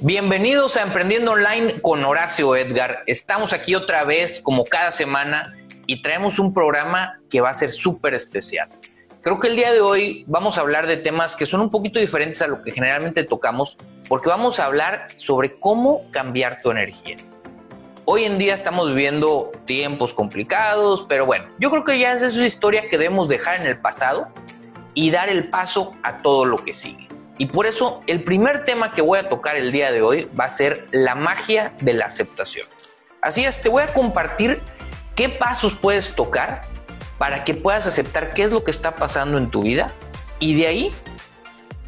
Bienvenidos a Emprendiendo Online con Horacio Edgar. Estamos aquí otra vez como cada semana y traemos un programa que va a ser súper especial. Creo que el día de hoy vamos a hablar de temas que son un poquito diferentes a lo que generalmente tocamos porque vamos a hablar sobre cómo cambiar tu energía. Hoy en día estamos viviendo tiempos complicados, pero bueno, yo creo que ya es esa historia que debemos dejar en el pasado y dar el paso a todo lo que sigue. Y por eso el primer tema que voy a tocar el día de hoy va a ser la magia de la aceptación. Así es, te voy a compartir qué pasos puedes tocar para que puedas aceptar qué es lo que está pasando en tu vida y de ahí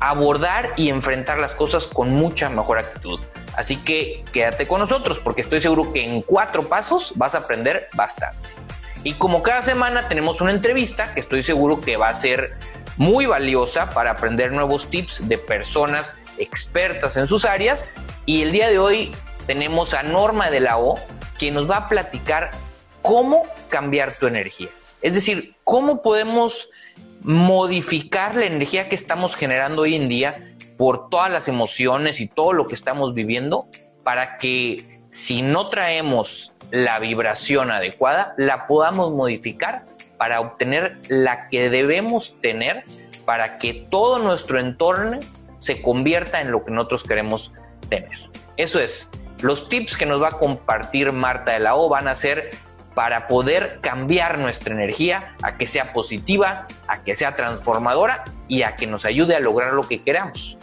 abordar y enfrentar las cosas con mucha mejor actitud. Así que quédate con nosotros porque estoy seguro que en cuatro pasos vas a aprender bastante. Y como cada semana tenemos una entrevista que estoy seguro que va a ser muy valiosa para aprender nuevos tips de personas expertas en sus áreas. Y el día de hoy tenemos a Norma de la O, que nos va a platicar cómo cambiar tu energía. Es decir, cómo podemos modificar la energía que estamos generando hoy en día por todas las emociones y todo lo que estamos viviendo para que si no traemos la vibración adecuada, la podamos modificar para obtener la que debemos tener para que todo nuestro entorno se convierta en lo que nosotros queremos tener. Eso es, los tips que nos va a compartir Marta de la O van a ser para poder cambiar nuestra energía a que sea positiva, a que sea transformadora y a que nos ayude a lograr lo que queramos.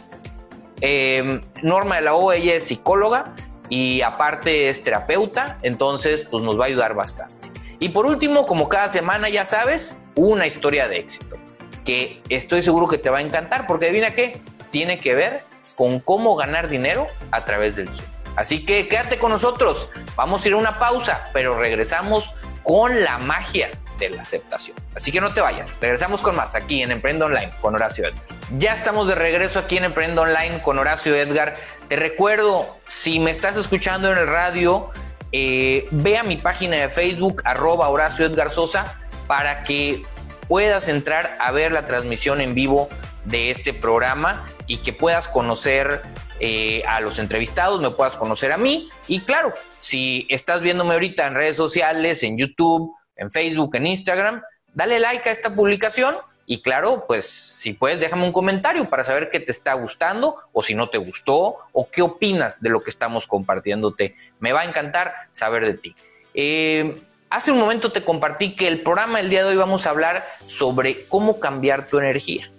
Em, Norma de la O, ella es psicóloga y aparte es terapeuta, entonces pues nos va a ayudar bastante. Y por último, como cada semana ya sabes, una historia de éxito, que estoy seguro que te va a encantar porque adivina qué, tiene que ver con cómo ganar dinero a través del Zoom. Así que quédate con nosotros, vamos a ir a una pausa, pero regresamos con la magia de la aceptación. Así que no te vayas, regresamos con más aquí en Emprendo Online con Horacio Edgar. Ya estamos de regreso aquí en Emprendo Online con Horacio Edgar. Te recuerdo, si me estás escuchando en el radio, eh, ve a mi página de Facebook, arroba Horacio Edgar Sosa, para que puedas entrar a ver la transmisión en vivo de este programa y que puedas conocer eh, a los entrevistados, me puedas conocer a mí. Y claro, si estás viéndome ahorita en redes sociales, en YouTube, en Facebook, en Instagram, dale like a esta publicación. Y claro, pues si puedes, déjame un comentario para saber qué te está gustando o si no te gustó o qué opinas de lo que estamos compartiéndote. Me va a encantar saber de ti. Eh, hace un momento te compartí que el programa del día de hoy vamos a hablar sobre cómo cambiar tu energía.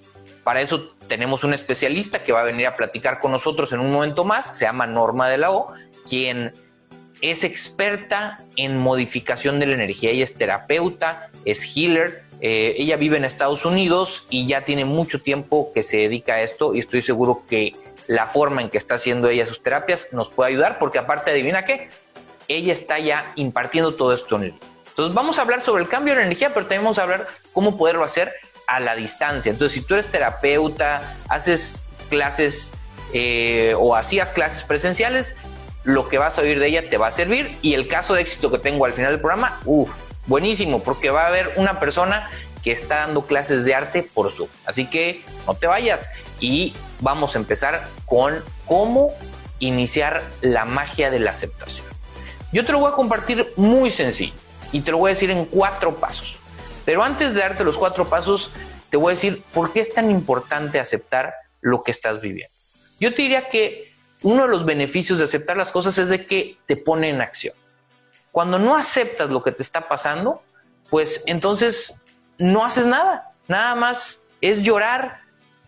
Para eso tenemos un especialista que va a venir a platicar con nosotros en un momento más, se llama Norma de la O, quien es experta en modificación de la energía. Ella es terapeuta, es healer. Eh, ella vive en Estados Unidos y ya tiene mucho tiempo que se dedica a esto y estoy seguro que la forma en que está haciendo ella sus terapias nos puede ayudar porque aparte adivina qué, ella está ya impartiendo todo esto en él. Entonces vamos a hablar sobre el cambio de energía, pero también vamos a hablar cómo poderlo hacer a la distancia. Entonces, si tú eres terapeuta, haces clases eh, o hacías clases presenciales, lo que vas a oír de ella te va a servir. Y el caso de éxito que tengo al final del programa, uff, buenísimo, porque va a haber una persona que está dando clases de arte por Zoom. Así que no te vayas y vamos a empezar con cómo iniciar la magia de la aceptación. Yo te lo voy a compartir muy sencillo y te lo voy a decir en cuatro pasos. Pero antes de darte los cuatro pasos, te voy a decir por qué es tan importante aceptar lo que estás viviendo. Yo te diría que uno de los beneficios de aceptar las cosas es de que te pone en acción. Cuando no aceptas lo que te está pasando, pues entonces no haces nada. Nada más es llorar,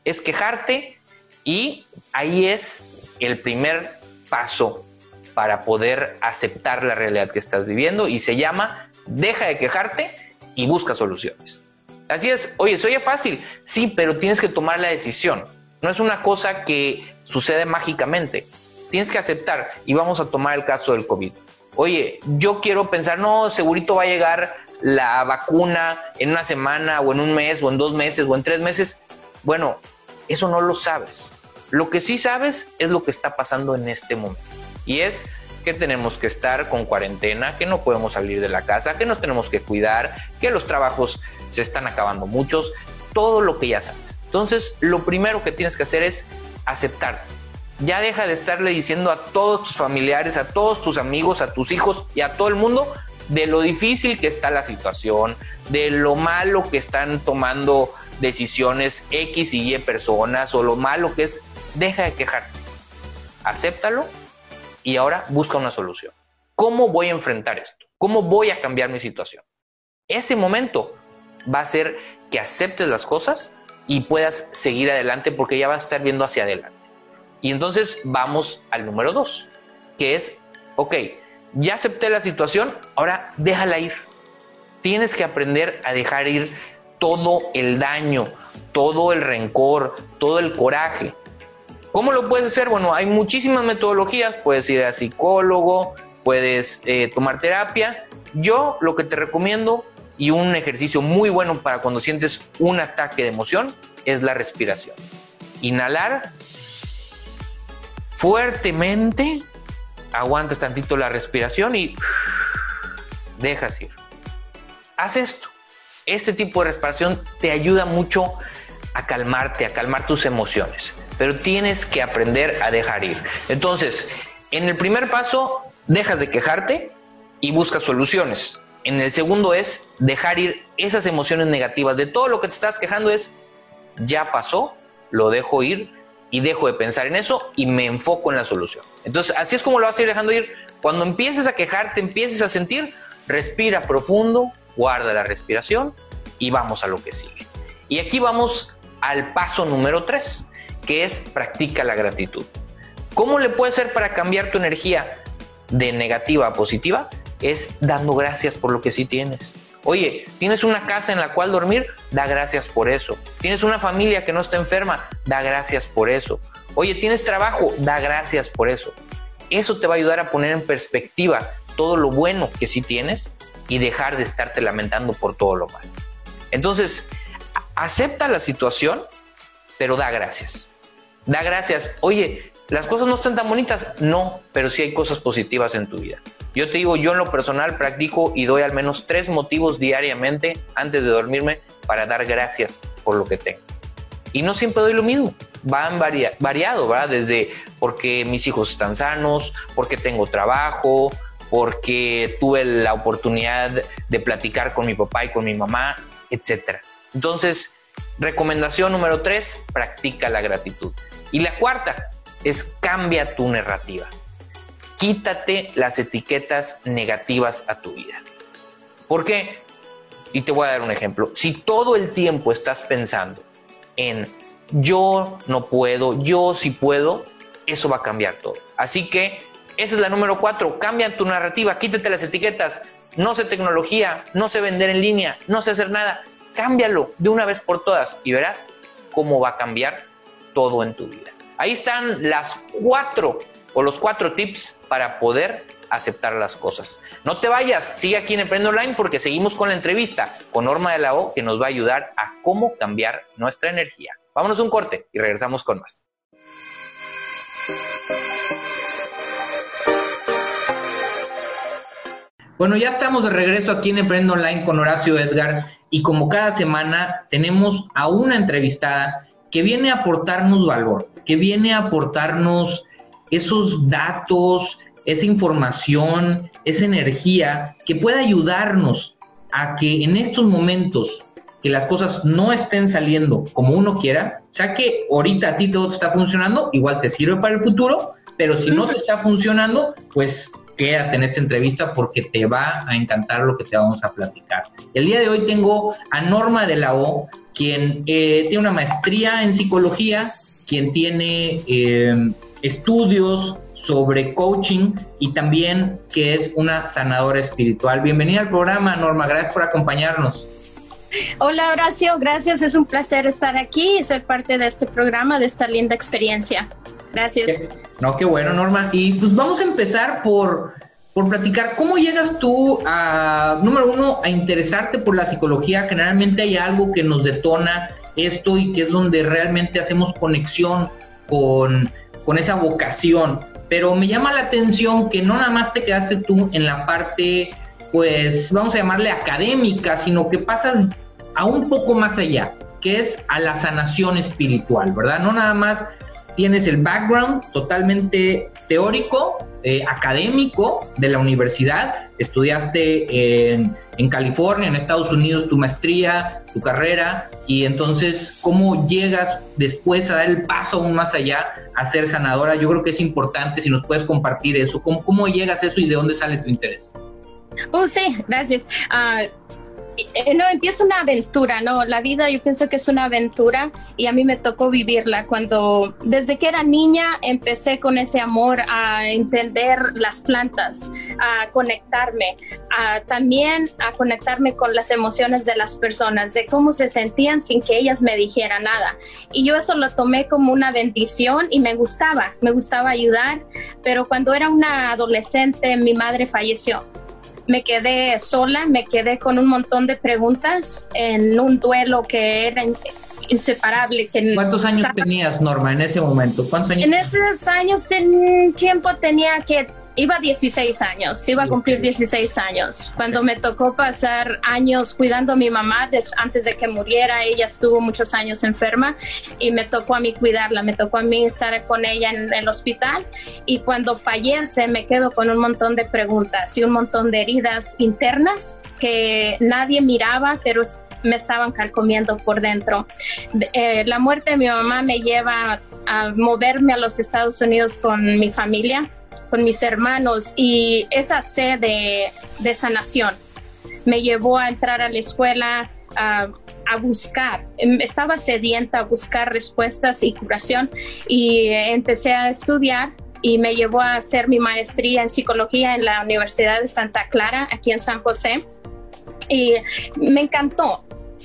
es quejarte y ahí es el primer paso para poder aceptar la realidad que estás viviendo y se llama deja de quejarte y busca soluciones. Así es, oye, se oye fácil, sí, pero tienes que tomar la decisión. No es una cosa que sucede mágicamente. Tienes que aceptar y vamos a tomar el caso del COVID. Oye, yo quiero pensar, no, segurito va a llegar la vacuna en una semana o en un mes o en dos meses o en tres meses. Bueno, eso no lo sabes. Lo que sí sabes es lo que está pasando en este momento. Y es que tenemos que estar con cuarentena, que no podemos salir de la casa, que nos tenemos que cuidar, que los trabajos se están acabando muchos, todo lo que ya sabes. Entonces, lo primero que tienes que hacer es aceptar. Ya deja de estarle diciendo a todos tus familiares, a todos tus amigos, a tus hijos y a todo el mundo de lo difícil que está la situación, de lo malo que están tomando decisiones X y Y personas o lo malo que es, deja de quejarte. Acéptalo y ahora busca una solución. ¿Cómo voy a enfrentar esto? ¿Cómo voy a cambiar mi situación? Ese momento va a ser que aceptes las cosas y puedas seguir adelante porque ya vas a estar viendo hacia adelante. Y entonces vamos al número dos, que es, ok, ya acepté la situación, ahora déjala ir. Tienes que aprender a dejar ir todo el daño, todo el rencor, todo el coraje. ¿Cómo lo puedes hacer? Bueno, hay muchísimas metodologías. Puedes ir a psicólogo, puedes eh, tomar terapia. Yo lo que te recomiendo y un ejercicio muy bueno para cuando sientes un ataque de emoción es la respiración. Inhalar fuertemente, aguantas tantito la respiración y dejas ir. Haz esto. Este tipo de respiración te ayuda mucho a calmarte, a calmar tus emociones, pero tienes que aprender a dejar ir. Entonces, en el primer paso, dejas de quejarte y buscas soluciones. En el segundo es dejar ir esas emociones negativas. De todo lo que te estás quejando es, ya pasó, lo dejo ir y dejo de pensar en eso y me enfoco en la solución. Entonces, así es como lo vas a ir dejando ir. Cuando empieces a quejarte, empieces a sentir, respira profundo, guarda la respiración y vamos a lo que sigue. Y aquí vamos al paso número tres, que es practica la gratitud. ¿Cómo le puede ser para cambiar tu energía de negativa a positiva? es dando gracias por lo que sí tienes. Oye, tienes una casa en la cual dormir, da gracias por eso. Tienes una familia que no está enferma, da gracias por eso. Oye, tienes trabajo, da gracias por eso. Eso te va a ayudar a poner en perspectiva todo lo bueno que sí tienes y dejar de estarte lamentando por todo lo malo. Entonces, acepta la situación, pero da gracias. Da gracias. Oye, las cosas no están tan bonitas. No, pero sí hay cosas positivas en tu vida. Yo te digo, yo en lo personal practico y doy al menos tres motivos diariamente antes de dormirme para dar gracias por lo que tengo. Y no siempre doy lo mismo, van variado, ¿verdad? Desde porque mis hijos están sanos, porque tengo trabajo, porque tuve la oportunidad de platicar con mi papá y con mi mamá, etc. Entonces, recomendación número tres, practica la gratitud. Y la cuarta es cambia tu narrativa quítate las etiquetas negativas a tu vida. ¿Por qué? Y te voy a dar un ejemplo. Si todo el tiempo estás pensando en yo no puedo, yo sí puedo, eso va a cambiar todo. Así que esa es la número cuatro. Cambia tu narrativa, quítate las etiquetas. No sé tecnología, no sé vender en línea, no sé hacer nada. Cámbialo de una vez por todas y verás cómo va a cambiar todo en tu vida. Ahí están las cuatro o los cuatro tips para poder aceptar las cosas. No te vayas, sigue aquí en Emprende Online porque seguimos con la entrevista con Norma de la O que nos va a ayudar a cómo cambiar nuestra energía. Vámonos un corte y regresamos con más. Bueno, ya estamos de regreso aquí en Emprende Online con Horacio Edgar y como cada semana tenemos a una entrevistada que viene a aportarnos valor, que viene a aportarnos esos datos, esa información, esa energía que pueda ayudarnos a que en estos momentos que las cosas no estén saliendo como uno quiera, sea que ahorita a ti todo te está funcionando, igual te sirve para el futuro, pero si no te está funcionando, pues quédate en esta entrevista porque te va a encantar lo que te vamos a platicar. El día de hoy tengo a Norma de la O, quien eh, tiene una maestría en psicología, quien tiene eh, estudios sobre coaching y también que es una sanadora espiritual. Bienvenida al programa, Norma. Gracias por acompañarnos. Hola Horacio, gracias. Es un placer estar aquí y ser parte de este programa, de esta linda experiencia. Gracias. No, qué bueno, Norma. Y pues vamos a empezar por, por platicar cómo llegas tú a, número uno, a interesarte por la psicología. Generalmente hay algo que nos detona esto y que es donde realmente hacemos conexión con con esa vocación. Pero me llama la atención que no nada más te quedaste tú en la parte, pues vamos a llamarle académica, sino que pasas a un poco más allá, que es a la sanación espiritual, ¿verdad? No nada más tienes el background totalmente teórico, eh, académico de la universidad, estudiaste en, California, en Estados Unidos, tu maestría, tu carrera, y entonces, ¿cómo llegas después a dar el paso aún más allá a ser sanadora? Yo creo que es importante si nos puedes compartir eso, ¿cómo, llegas a eso y de dónde sale tu interés? Oh, sí, gracias. Eh, no, empieza una aventura, ¿no? La vida yo pienso que es una aventura y a mí me tocó vivirla cuando, desde que era niña, empecé con ese amor a entender las plantas, a conectarme, a, también a conectarme con las emociones de las personas, de cómo se sentían sin que ellas me dijeran nada. Y yo eso lo tomé como una bendición y me gustaba, me gustaba ayudar, pero cuando era una adolescente mi madre falleció me quedé sola, me quedé con un montón de preguntas en un duelo que era inseparable. Que ¿Cuántos años tenías, Norma, en ese momento? ¿Cuántos años? En esos años de tiempo tenía que iba 16 años, iba a cumplir 16 años. Cuando me tocó pasar años cuidando a mi mamá antes de que muriera, ella estuvo muchos años enferma y me tocó a mí cuidarla, me tocó a mí estar con ella en el hospital y cuando fallece me quedo con un montón de preguntas y un montón de heridas internas que nadie miraba, pero me estaban calcomiendo por dentro. Eh, la muerte de mi mamá me lleva a moverme a los Estados Unidos con mi familia con mis hermanos y esa sed de, sanación me llevó a entrar a la escuela a, buscar, em, estaba sedienta a buscar respuestas y curación y empecé a estudiar y me llevó a hacer mi maestría en psicología en la Universidad de Santa Clara, aquí en San José. Y me encantó,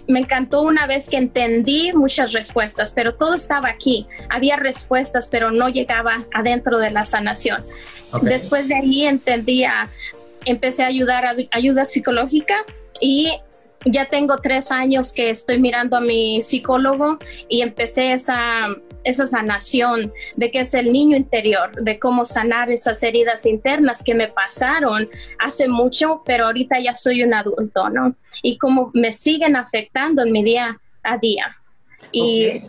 me encantó una vez que entendí muchas respuestas, pero todo estaba aquí. Había respuestas, pero no llegaba adentro de la sanación. Después de ahí entendía, empecé a ayudar a ayuda psicológica y ya tengo tres años que estoy mirando a mi psicólogo y empecé esa, esa sanación de que es el niño interior, de cómo sanar esas heridas internas que me pasaron hace mucho, pero ahorita ya soy un adulto, ¿no? Y cómo me siguen afectando en mi día a día. Y,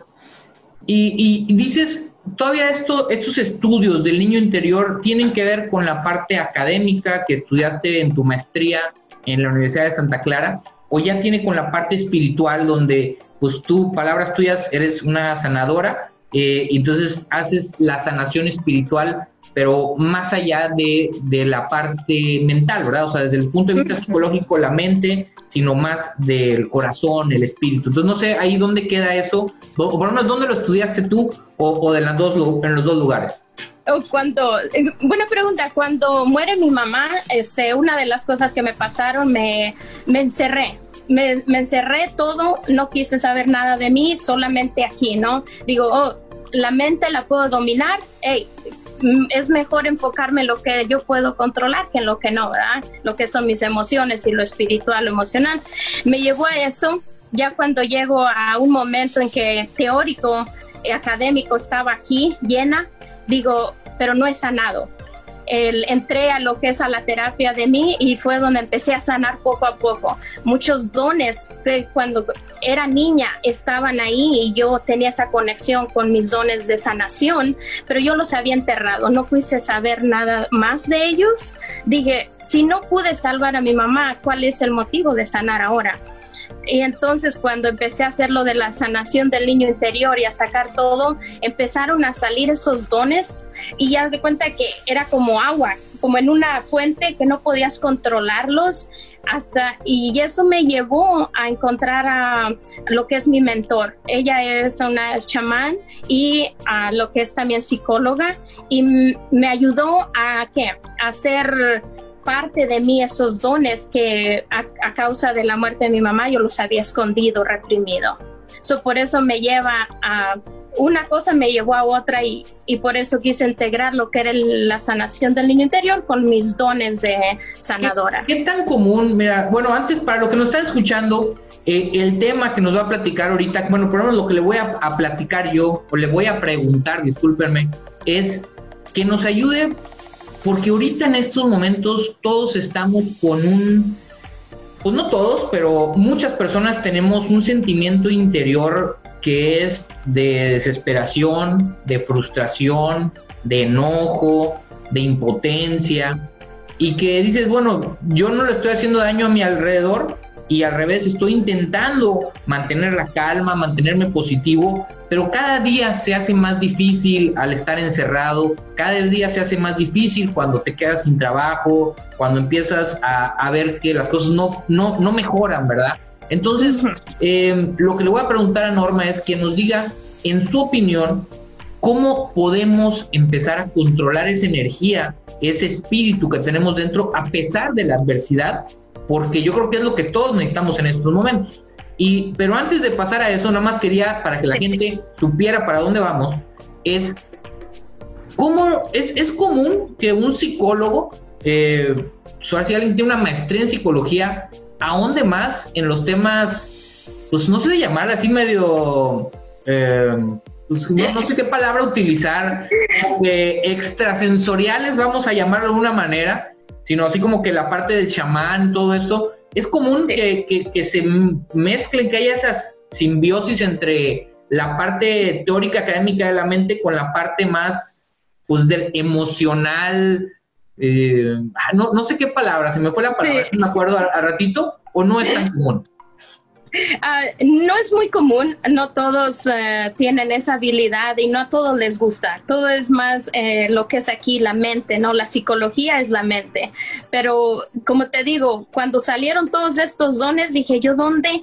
y, dices, todavía esto, estos estudios del niño interior tienen que ver con la parte académica que estudiaste en tu maestría en la Universidad de Santa Clara o ya tiene con la parte espiritual donde pues tú, palabras tuyas, eres una sanadora, eh, entonces haces la sanación espiritual, pero más allá de, de, la parte mental, ¿verdad? O sea, desde el punto de vista psicológico, la mente, sino más del corazón, el espíritu. Entonces, no sé ahí dónde queda eso, o por lo menos dónde lo estudiaste tú, o, o de las dos, en los dos lugares. Cuando, eh, buena pregunta, cuando muere mi mamá, este, una de las cosas que me pasaron, me, me encerré, me, encerré todo, no quise saber nada de mí, solamente aquí, ¿no? Digo, oh, la mente la puedo dominar, mm, es mejor enfocarme en lo que yo puedo controlar que en lo que no, ¿verdad? Lo que son mis emociones y lo espiritual, lo emocional. Me llevó a eso, ya cuando llego a un momento en que teórico, académico estaba aquí, llena, digo, pero no he sanado el, entré a lo que es a la terapia de mí y fue donde empecé a sanar poco a poco. Muchos dones que cuando era niña estaban ahí y yo tenía esa conexión con mis dones de sanación, pero yo los había enterrado, no quise saber nada más de ellos. Dije, si no pude salvar a mi mamá, ¿cuál es el motivo de sanar ahora? Y entonces cuando empecé a hacer lo de la sanación del niño interior y a sacar todo, empezaron a salir esos dones y ya de cuenta que era como agua, como en una fuente que no podías controlarlos hasta y eso me llevó a encontrar a lo que es mi mentor. Ella es una chamán y a lo que es también psicóloga y me ayudó a qué? A hacer parte de mí esos dones que a, causa de la muerte de mi mamá yo los había escondido, reprimido. So, por eso me lleva a una cosa me llevó a otra y, y, por eso quise integrar lo que era la sanación del niño interior con mis dones de sanadora. ¿Qué, tan común? Mira, bueno, antes para lo que nos están escuchando, eh, el tema que nos va a platicar ahorita, bueno, por lo menos lo que le voy a, a platicar yo, o le voy a preguntar, discúlpenme, es que nos ayude porque ahorita en estos momentos todos estamos con un, pues no todos, pero muchas personas tenemos un sentimiento interior que es de desesperación, de frustración, de enojo, de impotencia, y que dices, bueno, yo no le estoy haciendo daño a mi alrededor y al revés, estoy intentando mantener la calma, mantenerme positivo, pero cada día se hace más difícil al estar encerrado, cada día se hace más difícil cuando te quedas sin trabajo, cuando empiezas a, ver que las cosas no, no, no mejoran, ¿verdad? Entonces, eh, lo que le voy a preguntar a Norma es que nos diga, en su opinión, ¿Cómo podemos empezar a controlar esa energía, ese espíritu que tenemos dentro a pesar de la adversidad? Porque yo creo que es lo que todos necesitamos en estos momentos. Y, pero antes de pasar a eso, nada más quería, para que la gente supiera para dónde vamos, es cómo es, es común que un psicólogo, eh, si alguien tiene una maestría en psicología, ahonde más en los temas, pues no sé de llamar así medio... Eh, pues, no, sé qué palabra utilizar, extrasensoriales, vamos a llamarlo de una manera, sino así como que la parte del chamán, todo esto, es común que, que, se mezclen, que haya esas simbiosis entre la parte teórica académica de la mente con la parte más pues del emocional, eh, ah, no, no sé qué palabra, se me fue la palabra, me acuerdo a ratito, o no es tan común. Ah, no es muy común, no todos eh, tienen esa habilidad y no a todos les gusta. Todo es más eh, lo que es aquí la mente, ¿no? La psicología es la mente. Pero como te digo, cuando salieron todos estos dones, dije yo, ¿dónde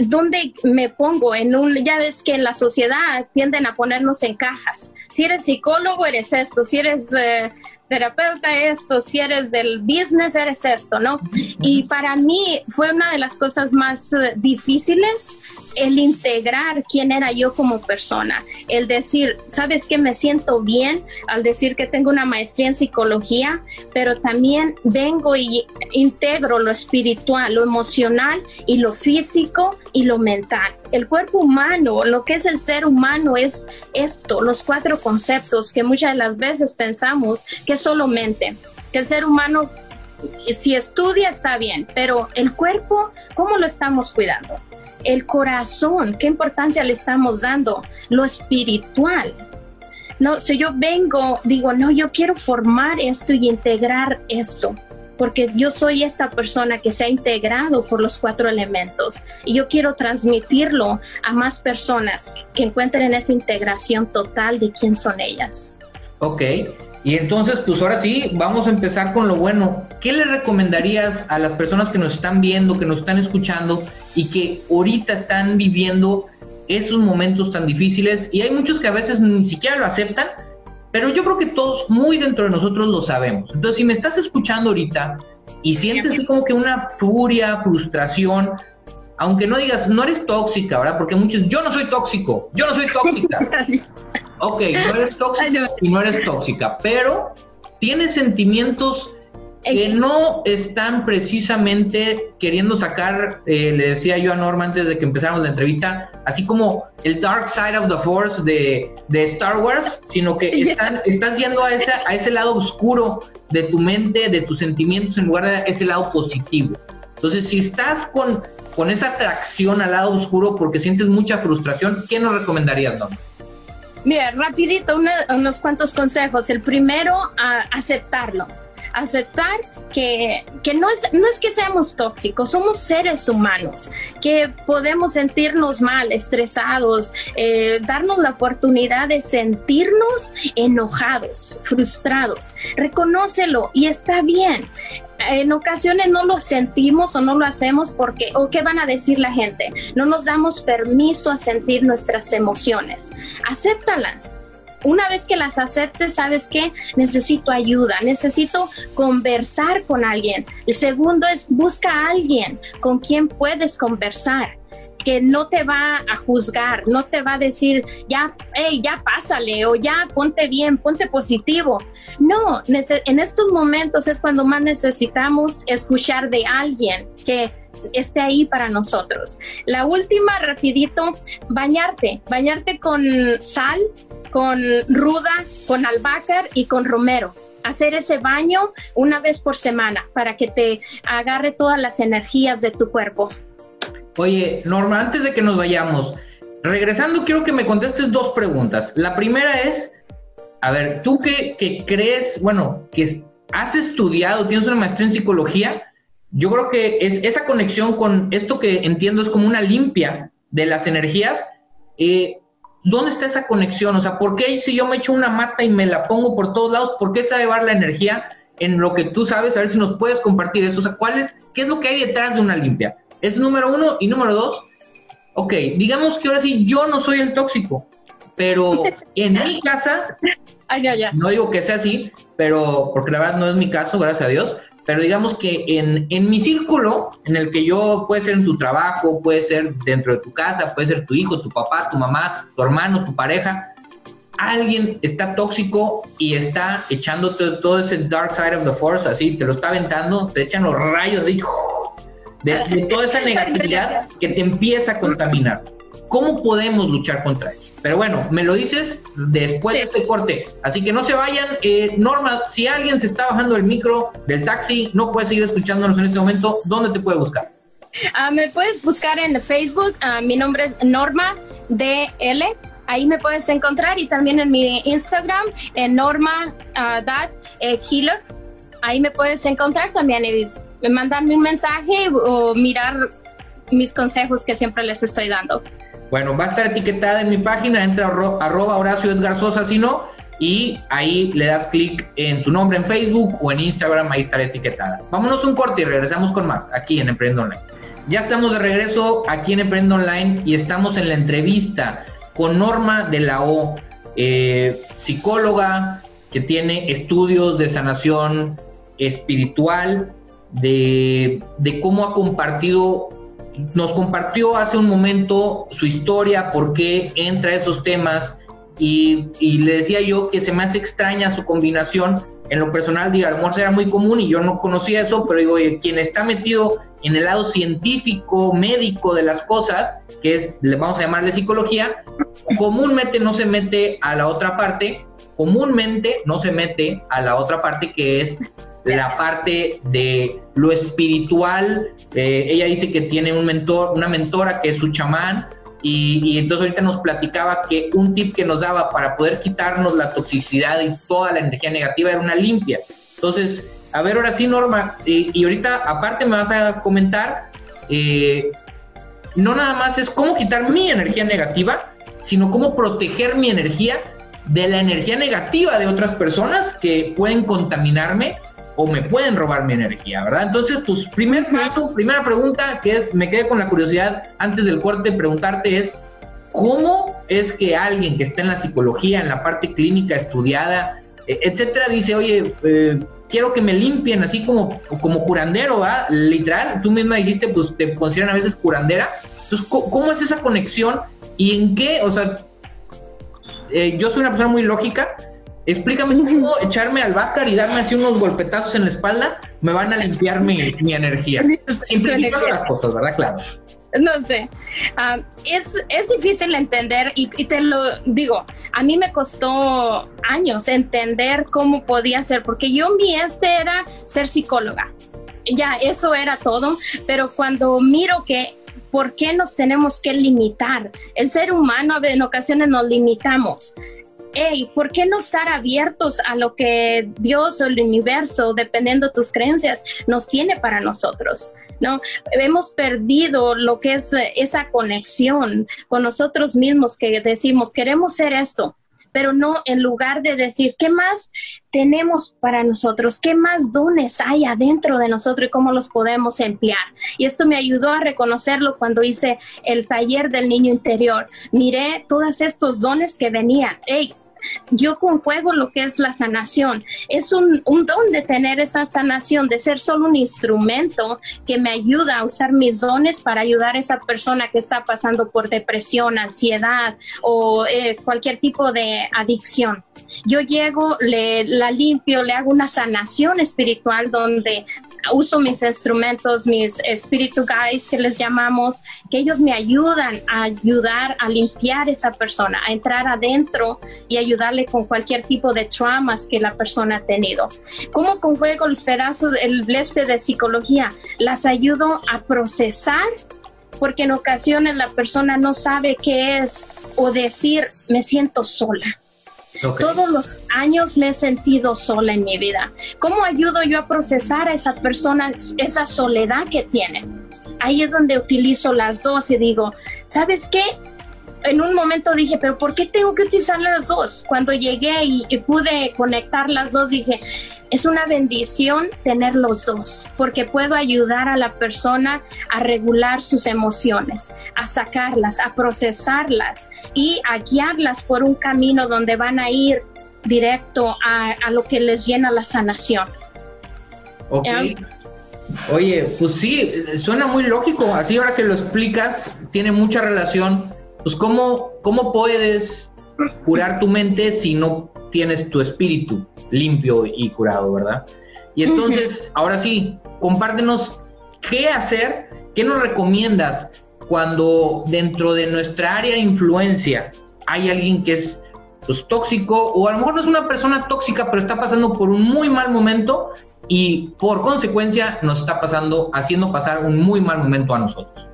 ¿dónde me pongo? En un, ya ves que en la sociedad tienden a ponernos en cajas. Si eres psicólogo, eres esto. Si eres eh, terapeuta esto, si eres del business, eres esto, ¿no? Y para mí fue una de las cosas más eh, difíciles el integrar quién era yo como persona, el decir, sabes que me siento bien al decir que tengo una maestría en psicología, pero también vengo y integro lo espiritual, lo emocional y lo físico y lo mental. El cuerpo humano, lo que es el ser humano es esto, los cuatro conceptos que muchas de las veces pensamos que solo mente, que el ser humano si estudia está bien, pero el cuerpo, ¿cómo lo estamos cuidando? El corazón, qué importancia le estamos dando, lo espiritual. No, si yo vengo, digo, no, yo quiero formar esto y integrar esto, porque yo soy esta persona que se ha integrado por los cuatro elementos y yo quiero transmitirlo a más personas que encuentren esa integración total de quién son ellas. Ok, y entonces, pues ahora sí, vamos a empezar con lo bueno. ¿Qué le recomendarías a las personas que nos están viendo, que nos están escuchando y que ahorita están viviendo esos momentos tan difíciles? Y hay muchos que a veces ni siquiera lo aceptan, pero yo creo que todos muy dentro de nosotros lo sabemos. Entonces, si me estás escuchando ahorita y sientes así como que una furia, frustración, aunque no digas, no eres tóxica, ¿verdad? Porque muchos, yo no soy tóxico, yo no soy tóxica. ok, no eres tóxica y no eres tóxica, pero tienes sentimientos que no están precisamente queriendo sacar, eh, le decía yo a Norma antes de que empezáramos la entrevista, así como el Dark Side of the Force de, Star Wars, sino que estás yendo a, a ese lado oscuro de tu mente, de tus sentimientos, en lugar de ese lado positivo. Entonces, si estás con, con esa atracción al lado oscuro porque sientes mucha frustración, ¿qué nos recomendarías, Norma? Mira, rapidito, unos cuantos consejos. El primero, aceptarlo. Aceptar que, no, es, no es que seamos tóxicos, somos seres humanos, que podemos sentirnos mal, estresados, eh, darnos la oportunidad de sentirnos enojados, frustrados. Reconócelo y está bien en ocasiones no lo sentimos o no lo hacemos porque, o qué van a decir la gente. No nos damos permiso a sentir nuestras emociones. Acéptalas. Una vez que las aceptes, sabes que necesito ayuda, necesito conversar con alguien. El segundo es busca a alguien con quien puedes conversar que no te va a juzgar, no te va a decir, ya, hey, ya pásale o ya ponte bien, ponte positivo. No, en estos momentos es cuando más necesitamos escuchar de alguien que esté ahí para nosotros. La última, rapidito, bañarte, bañarte con sal, con ruda, con albahaca y con romero hacer ese baño una vez por semana para que te agarre todas las energías de tu cuerpo. Oye, Norma, antes de que nos vayamos, regresando, quiero que me contestes dos preguntas. La primera es, a ver, tú que, que crees, bueno, que has estudiado, tienes una maestría en psicología, yo creo que es esa conexión con esto que entiendo es como una limpia de las energías. Eh, ¿Dónde está esa conexión? O sea, ¿por qué si yo me echo una mata y me la pongo por todos lados, por qué sabe llevar la energía en lo que tú sabes? A ver si nos puedes compartir eso. O sea, ¿cuál es, ¿qué es lo que hay detrás de una limpia? Es número uno. Y número dos, ok, digamos que ahora sí yo no soy el tóxico, pero en mi casa, no digo que sea así, pero porque la verdad no es mi caso, gracias a Dios, pero digamos que en, en, mi círculo, en el que yo, puede ser en tu trabajo, puede ser dentro de tu casa, puede ser tu hijo, tu papá, tu mamá, tu hermano, tu pareja, alguien está tóxico y está echándote todo ese dark side of the force, así, te lo está aventando, te echan los rayos así, de, de toda esa negatividad que te empieza a contaminar. ¿Cómo podemos luchar contra eso? Pero bueno, me lo dices después de este corte. Así que no se vayan. Eh, Norma, si alguien se está bajando el micro del taxi, no puede seguir escuchándonos en este momento, ¿dónde te puede buscar? Ah, me puedes buscar en Facebook. Ah, mi nombre es Norma DL. Ahí me puedes encontrar y también en mi Instagram, en Norma uh, Healer. Ahí me puedes encontrar también y mandarme un mensaje o mirar mis consejos que siempre les estoy dando. Bueno, va a estar etiquetada en mi página, entra arroba Horacio Edgar Sosa si no, y ahí le das clic en su nombre en Facebook o en Instagram, ahí estará etiquetada. Vámonos un corte y regresamos con más aquí en Emprendo Online. Ya estamos de regreso aquí en Emprendo Online y estamos en la entrevista con Norma de la O, eh, psicóloga que tiene estudios de sanación espiritual, de cómo ha compartido nos compartió hace un momento su historia, por qué entra a esos temas y, le decía yo que se me hace extraña su combinación. En lo personal, digo, a era muy común y yo no conocía eso, pero digo, quien está metido en el lado científico, médico de las cosas, que es, le vamos a llamar de psicología, comúnmente no se mete a la otra parte, comúnmente no se mete a la otra parte que es la parte de lo espiritual. Eh, ella dice que tiene un mentor, una mentora que es su chamán. Y, entonces ahorita nos platicaba que un tip que nos daba para poder quitarnos la toxicidad y toda la energía negativa era una limpia. Entonces, a ver, ahora sí, Norma, y ahorita aparte me vas a comentar, eh, no nada más es cómo quitar mi energía negativa, sino cómo proteger mi energía de la energía negativa de otras personas que pueden contaminarme o me pueden robar mi energía, ¿verdad? Entonces, pues, primer paso, primera pregunta que es, me quedé con la curiosidad antes del corte, preguntarte es, ¿cómo es que alguien que está en la psicología, en la parte clínica estudiada, e, etcétera, dice, oye, eh, quiero que me limpien, así como, como curandero, ¿va? Literal, tú misma dijiste, pues te consideran a veces curandera. Entonces, ¿cómo, es esa conexión y en qué, o sea, eh, yo soy una persona muy lógica, Explícame cómo echarme al Bácar y darme así unos golpetazos en la espalda me van a limpiar mi, energía. Simplificando las cosas, ¿verdad? Claro. No sé. Ah, es, es, difícil entender y, te lo digo, a mí me costó años entender cómo podía ser, porque yo mi este era ser psicóloga. Ya, eso era todo, pero cuando miro que ¿por qué nos tenemos que limitar? El ser humano en ocasiones nos limitamos hey, ¿por qué no estar abiertos a lo que Dios o el universo, dependiendo de tus creencias, nos tiene para nosotros? ¿No? Hemos perdido lo que es eh, esa conexión con nosotros mismos que decimos, queremos ser esto, pero no en lugar de decir, ¿qué más tenemos para nosotros? ¿Qué más dones hay adentro de nosotros y cómo los podemos emplear? Y esto me ayudó a reconocerlo cuando hice el taller del niño interior. Miré todos estos dones que venían. Hey, yo juego lo que es la sanación. Es un, don de tener esa sanación, de ser solo un instrumento que me ayuda a usar mis dones para ayudar a esa persona que está pasando por depresión, ansiedad o eh, cualquier tipo de adicción. Yo llego, le, la limpio, le hago una sanación espiritual donde uso mis instrumentos, mis espíritu guides que les llamamos, que ellos me ayudan a ayudar a limpiar esa persona, a entrar adentro y ayudarle con cualquier tipo de traumas que la persona ha tenido. ¿Cómo conjuego el pedazo, el bleste de psicología? Las ayudo a procesar porque en ocasiones la persona no sabe qué es o decir, me siento sola. Todos los años me he sentido sola en mi vida. ¿Cómo ayudo yo a procesar a esa persona esa soledad que tiene? Ahí es donde utilizo las dos y digo, ¿sabes qué? En un momento dije, pero ¿por qué tengo que utilizar las dos? Cuando llegué y, pude conectar las dos, dije, es una bendición tener los dos, porque puedo ayudar a la persona a regular sus emociones, a sacarlas, a procesarlas y a guiarlas por un camino donde van a ir directo a, lo que les llena la sanación. Ok. Oye, pues sí, suena muy lógico. Así ahora que lo explicas, tiene mucha relación pues ¿cómo, cómo puedes curar tu mente si no tienes tu espíritu limpio y curado, ¿verdad? Y entonces, ahora sí, compártenos qué hacer, qué nos recomiendas cuando dentro de nuestra área de influencia hay alguien que es pues, tóxico o a lo mejor no es una persona tóxica, pero está pasando por un muy mal momento y por consecuencia nos está pasando, haciendo pasar un muy mal momento a nosotros.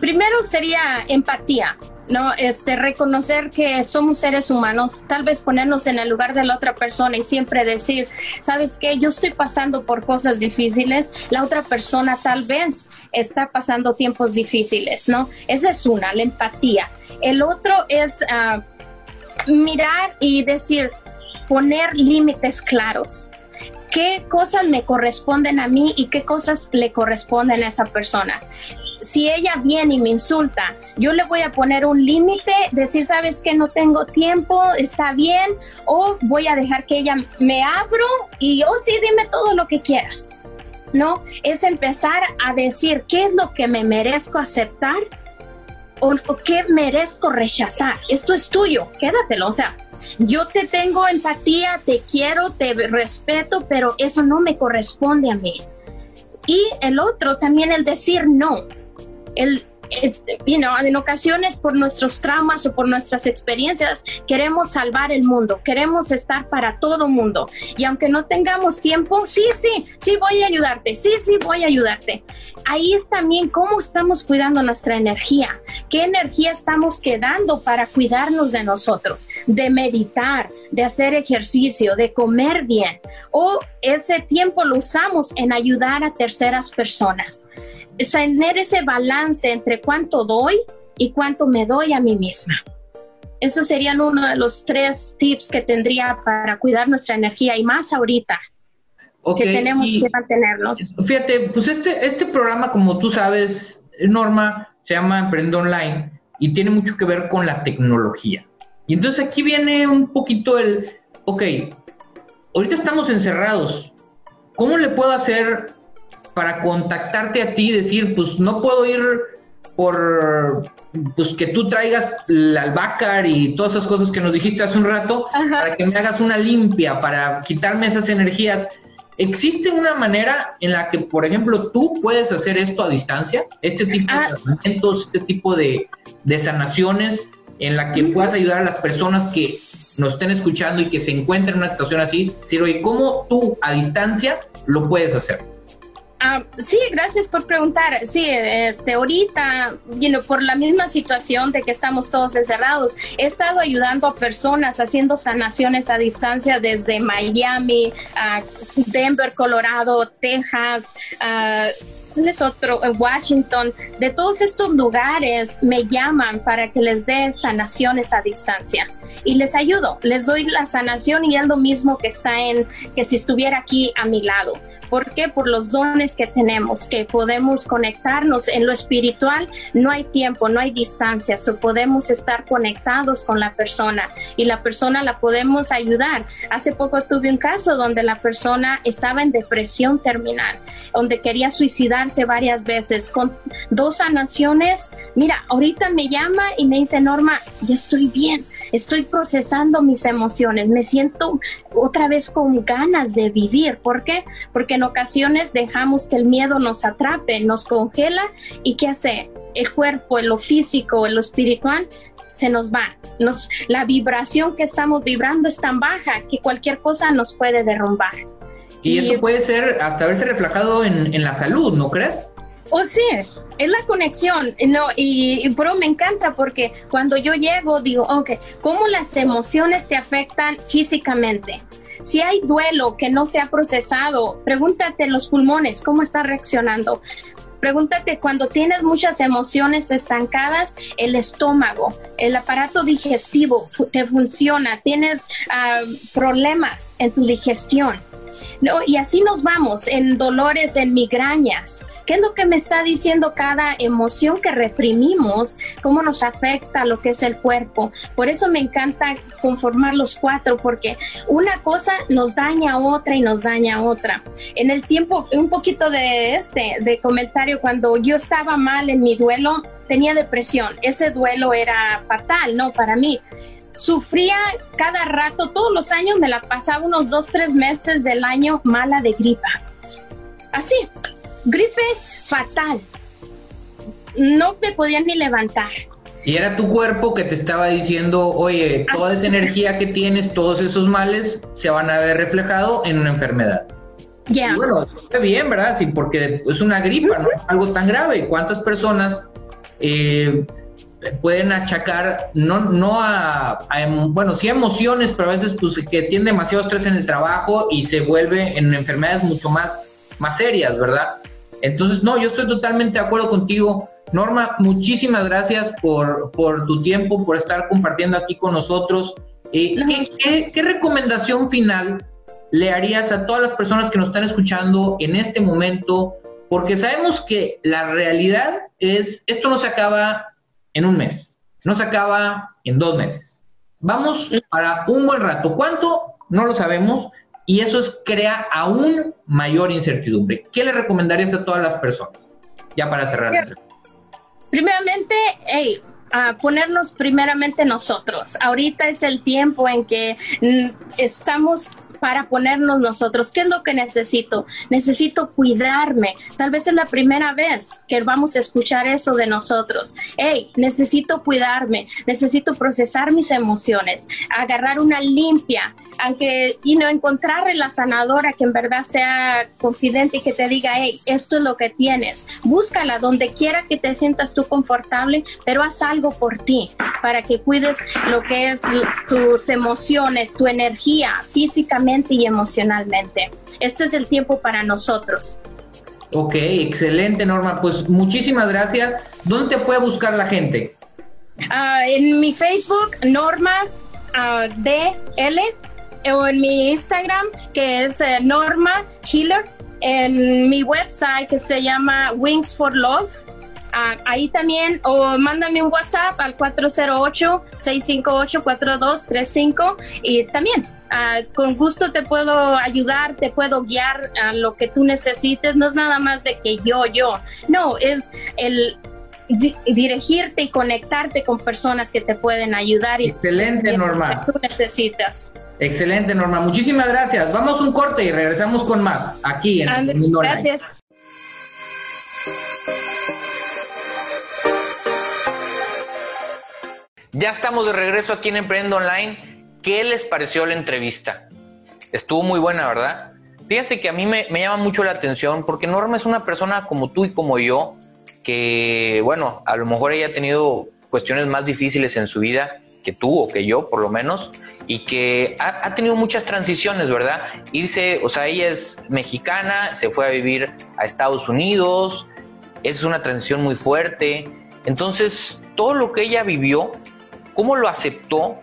Primero sería empatía, ¿no? Este, reconocer que somos seres humanos, tal vez ponernos en el lugar de la otra persona y siempre decir, ¿sabes qué? Yo estoy pasando por cosas difíciles, la otra persona tal vez está pasando tiempos difíciles, ¿no? Esa es una, la empatía. El otro es ah, mirar y decir, poner límites claros qué cosas me corresponden a mí y qué cosas le corresponden a esa persona si ella viene y me insulta, yo le voy a poner un límite, decir, sabes que no tengo tiempo, está bien, o voy a dejar que ella me abro y, oh sí, dime todo lo que quieras. ¿No? Es empezar a decir qué es lo que me merezco aceptar o, o qué merezco rechazar. Esto es tuyo, quédatelo. O sea, yo te tengo empatía, te quiero, te respeto, pero eso no me corresponde a mí. Y el otro, también el decir no el, you en ocasiones por nuestros traumas o por nuestras experiencias queremos salvar el mundo, queremos estar para todo mundo. Y aunque no tengamos tiempo, sí, sí, sí voy a ayudarte, sí, sí voy a ayudarte. Ahí es también cómo estamos cuidando nuestra energía, qué energía estamos quedando para cuidarnos de nosotros, de meditar, de hacer ejercicio, de comer bien, o ese tiempo lo usamos en ayudar a terceras personas tener ese balance entre cuánto doy y cuánto me doy a mí misma. Esos serían uno de los tres tips que tendría para cuidar nuestra energía y más ahorita que tenemos que mantenerlos. Fíjate, pues este, este programa, como tú sabes, Norma, se llama Emprende Online y tiene mucho que ver con la tecnología. Y entonces aquí viene un poquito el, ok, ahorita estamos encerrados, ¿cómo le puedo hacer para contactarte a ti y decir, pues no puedo ir por pues que tú traigas el albahaca y todas esas cosas que nos dijiste hace un rato para que me hagas una limpia, para quitarme esas energías. ¿Existe una manera en la que, por ejemplo, tú puedes hacer esto a distancia? Este tipo de ah. tratamientos, este tipo de, de sanaciones en la que puedas ayudar a las personas que nos estén escuchando y que se encuentren en una situación así. Decir, oye, ¿cómo tú a distancia lo puedes hacer? Ah, sí, gracias por preguntar. Sí, este, ahorita, por la misma situación de que estamos todos encerrados, he estado ayudando a personas haciendo sanaciones a distancia desde Miami, a Denver, Colorado, Texas, a ¿cuál es otro? Washington. De todos estos lugares me llaman para que les dé sanaciones a distancia y les ayudo, les doy la sanación y es lo mismo que está en que si estuviera aquí a mi lado. ¿Por qué? Por los dones que tenemos, que podemos conectarnos en lo espiritual. No hay tiempo, no hay distancia, so podemos estar conectados con la persona y la persona la podemos ayudar. Hace poco tuve un caso donde la persona estaba en depresión terminal, donde quería suicidarse varias veces con dos sanaciones. Mira, ahorita me llama y me dice, Norma, ya estoy bien estoy procesando mis emociones, me siento otra vez con ganas de vivir. ¿Por qué? Porque en ocasiones dejamos que el miedo nos atrape, nos congela y ¿qué hace? El cuerpo, en lo físico, lo espiritual se nos va. Nos, la vibración que estamos vibrando es tan baja que cualquier cosa nos puede derrumbar. Y, eso puede ser hasta verse reflejado en, en la salud, ¿no crees? Oh, sí, es la conexión, no, y, pero me encanta porque cuando yo llego digo, ok, ¿cómo las emociones te afectan físicamente? Si hay duelo que no se ha procesado, pregúntate los pulmones, ¿cómo está reaccionando? Pregúntate cuando tienes muchas emociones estancadas, el estómago, el aparato digestivo te funciona, tienes ah, problemas en tu digestión. ¿No? Y así nos vamos en dolores, en migrañas. ¿Qué es lo que me está diciendo cada emoción que reprimimos? ¿Cómo nos afecta lo que es el cuerpo? Por eso me encanta conformar los cuatro, porque una cosa nos daña a otra y nos daña a otra. En el tiempo, un poquito de este, de comentario, cuando yo estaba mal en mi duelo, tenía depresión. Ese duelo era fatal, ¿no? Para mí sufría cada rato, todos los años me la pasaba unos dos, tres meses del año mala de gripa. Así, gripe fatal. No me podía ni levantar. Y era tu cuerpo que te estaba diciendo, oye, toda esa energía que tienes, todos esos males se van a ver reflejado en una enfermedad. Ya. Bueno, está bien, ¿verdad? Sí, porque es una gripa, no es algo tan grave. ¿Cuántas personas eh, pueden achacar no, no a, bueno, sí a emociones, pero a veces pues que tiene demasiado estrés en el trabajo y se vuelve en enfermedades mucho más, más serias, ¿verdad? Entonces, no, yo estoy totalmente de acuerdo contigo. Norma, muchísimas gracias por, por tu tiempo, por estar compartiendo aquí con nosotros. Eh, ¿qué, qué recomendación final le harías a todas las personas que nos están escuchando en este momento? Porque sabemos que la realidad es, esto no se acaba en un mes, no se acaba en dos meses. Vamos para un buen rato. ¿Cuánto? No lo sabemos y eso es, crea aún mayor incertidumbre. ¿Qué le recomendarías a todas las personas? Ya para cerrar. Primeramente, hey, a ponernos primeramente nosotros. Ahorita es el tiempo en que mm, estamos para ponernos nosotros. ¿Qué es lo que necesito? Necesito cuidarme. Tal vez es la primera vez que vamos a escuchar eso de nosotros. Hey, necesito cuidarme, necesito procesar mis emociones, agarrar una limpia, aunque y no encontrarle la sanadora que en verdad sea confidente y que te diga, hey, esto es lo que tienes. Búscala donde quiera que te sientas tú confortable, pero haz algo por ti para que cuides lo que es tus emociones, tu energía físicamente y emocionalmente. Este es el tiempo para nosotros. Ok, excelente Norma. Pues muchísimas gracias. ¿Dónde te puede buscar la gente? Ah, en mi Facebook, Norma uh, DL, o en mi Instagram, que es eh, Norma Healer, en mi website que se llama Wings for Love. Ah, ahí también, o mándame un WhatsApp al 408-658-4235 y también Ah, con gusto te puedo ayudar, te puedo guiar a lo que tú necesites. No es nada más de que yo, yo. No, es el dirigirte y conectarte con personas que te pueden ayudar. Y Excelente, Norma. Que tú necesitas. Excelente, Norma. Muchísimas gracias. Vamos un corte y regresamos con más aquí en el Mundo Gracias. Ya estamos de regreso aquí en Emprendo Online ¿Qué les pareció la entrevista? Estuvo muy buena, ¿verdad? Fíjense que a mí me, llama mucho la atención porque Norma es una persona como tú y como yo, que, bueno, a lo mejor ella ha tenido cuestiones más difíciles en su vida que tú o que yo, por lo menos, y que ha, ha, tenido muchas transiciones, ¿verdad? Irse, o sea, ella es mexicana, se fue a vivir a Estados Unidos, es una transición muy fuerte. Entonces, todo lo que ella vivió, cómo lo aceptó,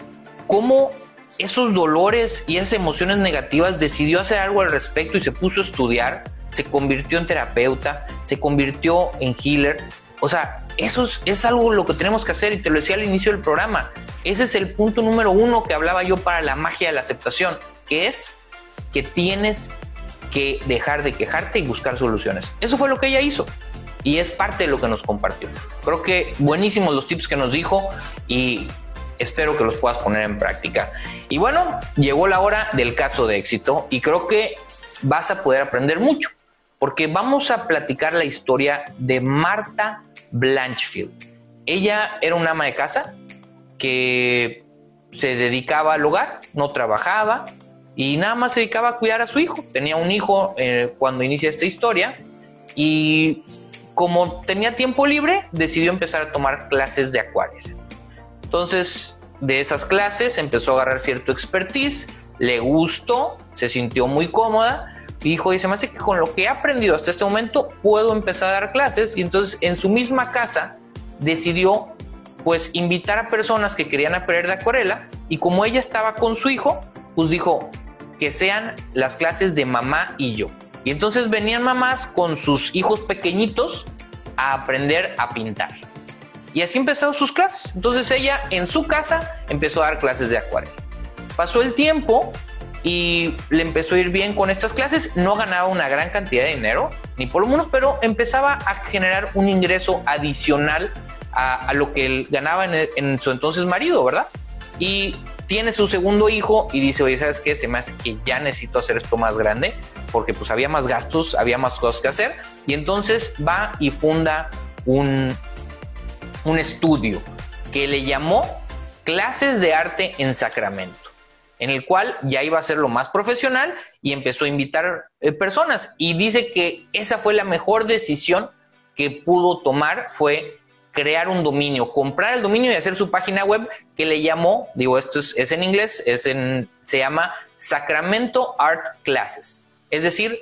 cómo esos dolores y esas emociones negativas decidió hacer algo al respecto y se puso a estudiar, se convirtió en terapeuta, se convirtió en healer. O sea, eso es, algo lo que tenemos que hacer y te lo decía al inicio del programa. Ese es el punto número uno que hablaba yo para la magia de la aceptación, que es que tienes que dejar de quejarte y buscar soluciones. Eso fue lo que ella hizo y es parte de lo que nos compartió. Creo que buenísimos los tips que nos dijo y espero que los puedas poner en práctica. Y bueno, llegó la hora del caso de éxito y creo que vas a poder aprender mucho, porque vamos a platicar la historia de Marta Blanchfield. Ella era una ama de casa que se dedicaba al hogar, no trabajaba y nada más se dedicaba a cuidar a su hijo. Tenía un hijo eh, cuando inicia esta historia y como tenía tiempo libre, decidió empezar a tomar clases de acuarela. Entonces, de esas clases empezó a agarrar cierto expertise, le gustó, se sintió muy cómoda y dijo, y se me que con lo que he aprendido hasta este momento puedo empezar a dar clases y entonces en su misma casa decidió pues invitar a personas que querían aprender de acuarela y como ella estaba con su hijo, pues dijo que sean las clases de mamá y yo. Y entonces venían mamás con sus hijos pequeñitos a aprender a pintar. Y así empezó sus clases. Entonces ella en su casa empezó a dar clases de acuarela. Pasó el tiempo y le empezó a ir bien con estas clases. No ganaba una gran cantidad de dinero, ni por lo menos, pero empezaba a generar un ingreso adicional a, lo que él ganaba en, su entonces marido, ¿verdad? Y tiene su segundo hijo y dice, oye, ¿sabes qué? Se me hace que ya necesito hacer esto más grande porque pues había más gastos, había más cosas que hacer. Y entonces va y funda un, un estudio que le llamó Clases de Arte en Sacramento en el cual ya iba a ser lo más profesional y empezó a invitar eh, personas. Y dice que esa fue la mejor decisión que pudo tomar, fue crear un dominio, comprar el dominio y hacer su página web que le llamó, digo, esto es, en inglés, es en, se llama Sacramento Art Classes, es decir,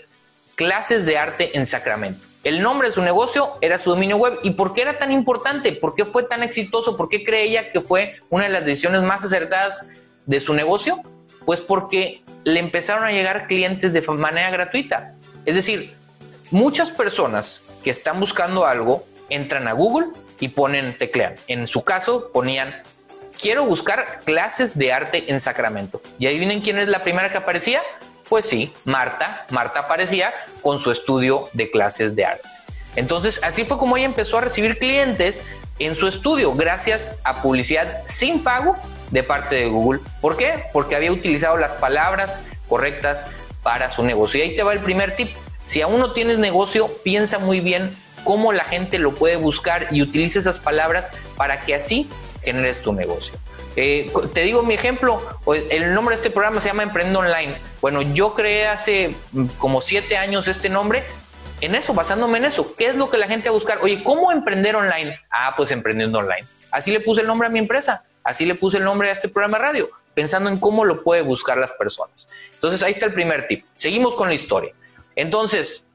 clases de arte en Sacramento. El nombre de su negocio era su dominio web. ¿Y por qué era tan importante? ¿Por qué fue tan exitoso? ¿Por qué cree ella que fue una de las decisiones más acertadas de su negocio? Pues porque le empezaron a llegar clientes de manera gratuita. Es decir, muchas personas que están buscando algo entran a Google y ponen, teclean. En su caso, ponían, quiero buscar clases de arte en Sacramento. Y adivinen quién es la primera que aparecía. Pues sí, Marta. Marta aparecía con su estudio de clases de arte. Entonces, así fue como ella empezó a recibir clientes en su estudio, gracias a publicidad sin pago de parte de Google. ¿Por qué? Porque había utilizado las palabras correctas para su negocio. Y ahí te va el primer tip. Si aún no tienes negocio, piensa muy bien cómo la gente lo puede buscar y utiliza esas palabras para que así generes tu negocio. Eh, te digo mi ejemplo, el nombre de este programa se llama Emprendo Online. Bueno, yo creé hace mm, como siete años este nombre en eso, basándome en eso. ¿Qué es lo que la gente va a buscar? Oye, ¿cómo emprender online? Ah, pues emprendiendo online. Así le puse el nombre a mi empresa, así le puse el nombre a este programa de radio, pensando en cómo lo puede buscar las personas. Entonces ahí está el primer tip. Seguimos con la historia. Entonces,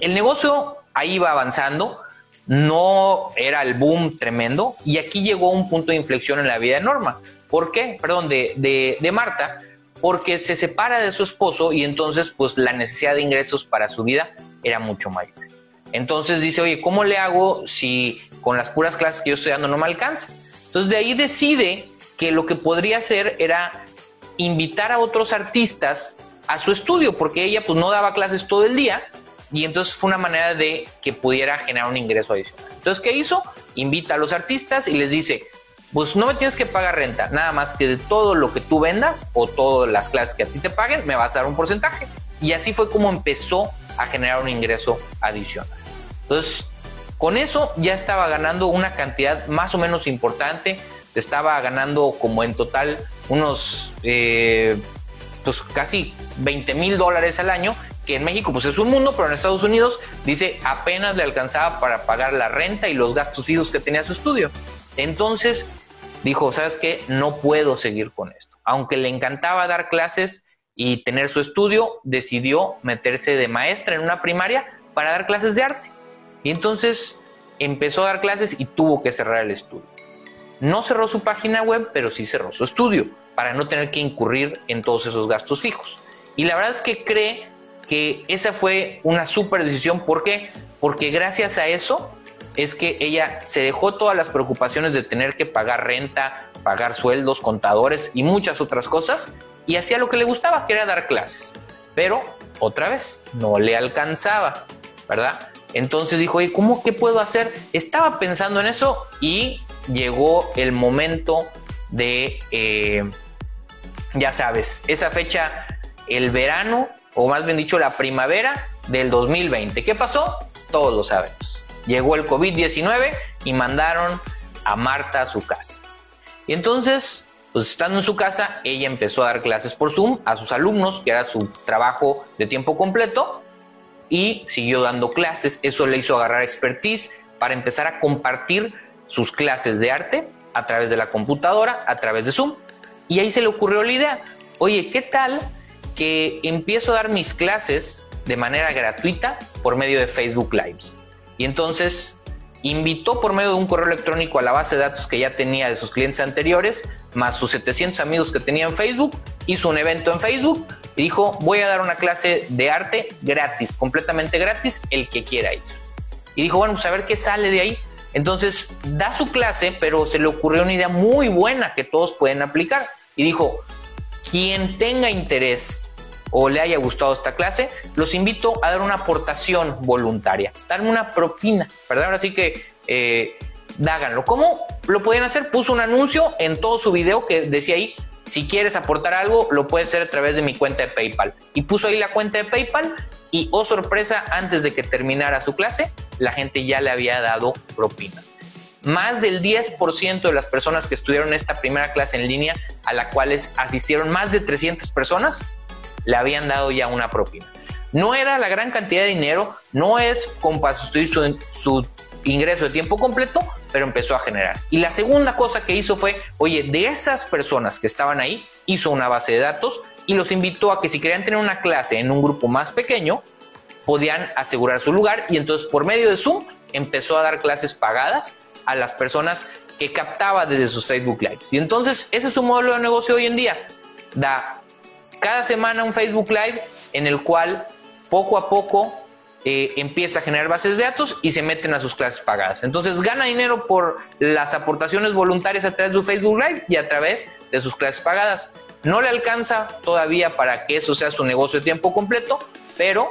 el negocio ahí iba avanzando, no era el boom tremendo y aquí llegó un punto de inflexión en la vida de Norma. ¿Por qué? Perdón, de, de, Marta, porque se separa de su esposo y entonces pues la necesidad de ingresos para su vida era mucho mayor. Entonces dice, oye, ¿cómo le hago si con las puras clases que yo estoy dando no me alcanza? Entonces de ahí decide que lo que podría hacer era invitar a otros artistas a su estudio, porque ella pues no daba clases todo el día, y entonces fue una manera de que pudiera generar un ingreso adicional. Entonces, ¿qué hizo? Invita a los artistas y les dice, pues no me tienes que pagar renta, nada más que de todo lo que tú vendas o todas las clases que a ti te paguen, me vas a dar un porcentaje. Y así fue como empezó a generar un ingreso adicional. Entonces, con eso ya estaba ganando una cantidad más o menos importante, estaba ganando como en total unos, eh, pues casi 20 mil dólares al año que en México pues es un mundo, pero en Estados Unidos dice apenas le alcanzaba para pagar la renta y los gastos hijos que tenía su estudio. Entonces dijo, ¿sabes qué? No puedo seguir con esto. Aunque le encantaba dar clases y tener su estudio, decidió meterse de maestra en una primaria para dar clases de arte. Y entonces empezó a dar clases y tuvo que cerrar el estudio. No cerró su página web, pero sí cerró su estudio para no tener que incurrir en todos esos gastos fijos. Y la verdad es que cree que esa fue una súper decisión. ¿Por qué? Porque gracias a eso es que ella se dejó todas las preocupaciones de tener que pagar renta, pagar sueldos, contadores y muchas otras cosas y hacía lo que le gustaba, que era dar clases. Pero otra vez, no le alcanzaba, ¿verdad? Entonces dijo, ¿y cómo qué puedo hacer? Estaba pensando en eso y llegó el momento de, eh, ya sabes, esa fecha, el verano o más bien dicho la primavera del 2020. ¿Qué pasó? Todos lo sabemos. Llegó el COVID-19 y mandaron a Marta a su casa. Y entonces, pues estando en su casa, ella empezó a dar clases por Zoom a sus alumnos, que era su trabajo de tiempo completo. y siguió dando clases. Eso le hizo agarrar expertise para empezar a compartir sus clases de arte a través de la computadora, a través de Zoom. Y ahí se le ocurrió la idea, oye, ¿qué tal que empiezo a dar mis clases de manera gratuita por medio de Facebook Lives? Y entonces invitó por medio de un correo electrónico a la base de datos que ya tenía de sus clientes anteriores, más sus 700 amigos que tenía en Facebook, hizo un evento en Facebook y dijo, voy a dar una clase de arte gratis, completamente gratis, el que quiera ir. Y dijo, bueno, pues a ver qué sale de ahí. Entonces da su clase, pero se le ocurrió una idea muy buena que todos pueden aplicar. Y dijo, quien tenga interés o le haya gustado esta clase, los invito a dar una aportación voluntaria, darme una propina, ¿verdad? Ahora sí que eh, háganlo. ¿Cómo lo pueden hacer? Puso un anuncio en todo su video que decía ahí, si quieres aportar algo, lo puedes hacer a través de mi cuenta de PayPal. Y puso ahí la cuenta de PayPal y, oh sorpresa, antes de que terminara su clase, la gente ya le había dado propinas. Más del 10% de las personas que estudiaron esta primera clase en línea, a la cual asistieron más de 300 personas, le habían dado ya una propina. No era la gran cantidad de dinero, no es como su, su ingreso de tiempo completo, pero empezó a generar. Y la segunda cosa que hizo fue, oye, de esas personas que estaban ahí, hizo una base de datos y los invitó a que si querían tener una clase en un grupo más pequeño, podían asegurar su lugar y entonces por medio de Zoom empezó a dar clases pagadas a las personas que captaba desde sus Facebook Lives. Y entonces ese es su modelo de negocio hoy en día. Da cada semana un Facebook Live en el cual poco a poco eh, empieza a generar bases de datos y se meten a sus clases pagadas. Entonces gana dinero por las aportaciones voluntarias a través de su Facebook Live y a través de sus clases pagadas. No le alcanza todavía para que eso sea su negocio de tiempo completo, pero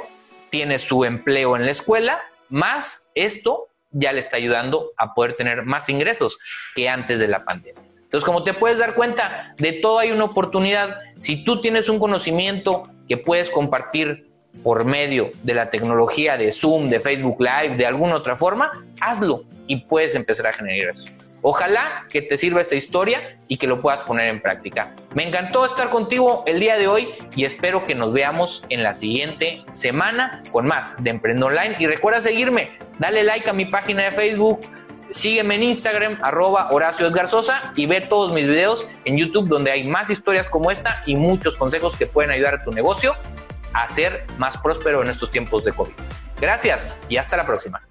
tiene su empleo en la escuela, más esto ya le está ayudando a poder tener más ingresos que antes de la pandemia. Entonces, como te puedes dar cuenta, de todo hay una oportunidad. Si tú tienes un conocimiento que puedes compartir por medio de la tecnología de Zoom, de Facebook Live, de alguna otra forma, hazlo y puedes empezar a generar eso. Ojalá que te sirva esta historia y que lo puedas poner en práctica. Me encantó estar contigo el día de hoy y espero que nos veamos en la siguiente semana con más de Emprendo Online. Y recuerda seguirme, dale like a mi página de Facebook, Sígueme en Instagram, arroba Horacio Edgar Sosa y ve todos mis videos en YouTube donde hay más historias como esta y muchos consejos que pueden ayudar a tu negocio a ser más próspero en estos tiempos de COVID. Gracias y hasta la próxima.